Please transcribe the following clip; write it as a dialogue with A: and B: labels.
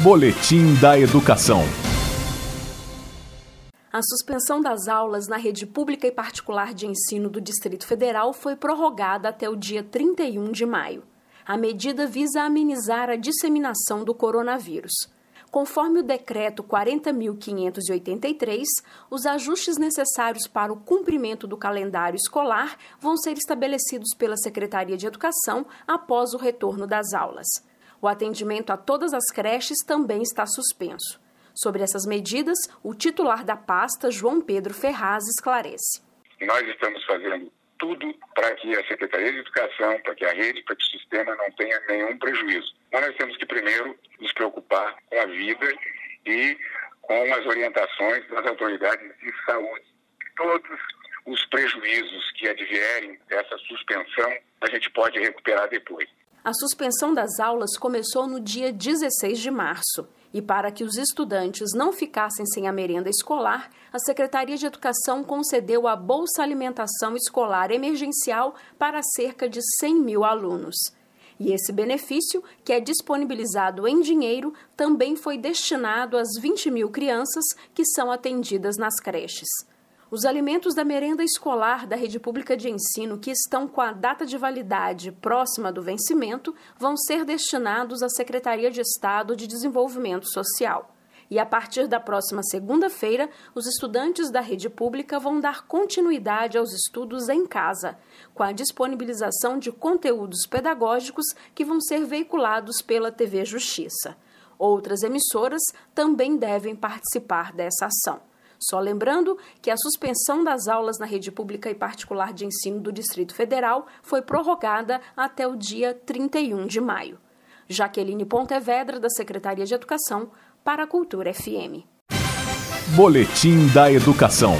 A: Boletim da Educação.
B: A suspensão das aulas na rede pública e particular de ensino do Distrito Federal foi prorrogada até o dia 31 de maio. A medida visa amenizar a disseminação do coronavírus. Conforme o decreto 40.583, os ajustes necessários para o cumprimento do calendário escolar vão ser estabelecidos pela Secretaria de Educação após o retorno das aulas. O atendimento a todas as creches também está suspenso. Sobre essas medidas, o titular da pasta, João Pedro Ferraz, esclarece.
C: Nós estamos fazendo tudo para que a Secretaria de Educação, para que a rede, para que o sistema não tenha nenhum prejuízo. Mas nós temos que primeiro nos preocupar com a vida e com as orientações das autoridades de saúde. Todos os prejuízos que advierem dessa suspensão, a gente pode recuperar depois.
B: A suspensão das aulas começou no dia 16 de março. E para que os estudantes não ficassem sem a merenda escolar, a Secretaria de Educação concedeu a Bolsa Alimentação Escolar Emergencial para cerca de 100 mil alunos. E esse benefício, que é disponibilizado em dinheiro, também foi destinado às 20 mil crianças que são atendidas nas creches. Os alimentos da merenda escolar da rede pública de ensino que estão com a data de validade próxima do vencimento vão ser destinados à Secretaria de Estado de Desenvolvimento Social. E a partir da próxima segunda-feira, os estudantes da rede pública vão dar continuidade aos estudos em casa, com a disponibilização de conteúdos pedagógicos que vão ser veiculados pela TV Justiça. Outras emissoras também devem participar dessa ação. Só lembrando que a suspensão das aulas na rede pública e particular de ensino do Distrito Federal foi prorrogada até o dia 31 de maio. Jaqueline Pontevedra, da Secretaria de Educação, para a Cultura FM.
A: Boletim da Educação.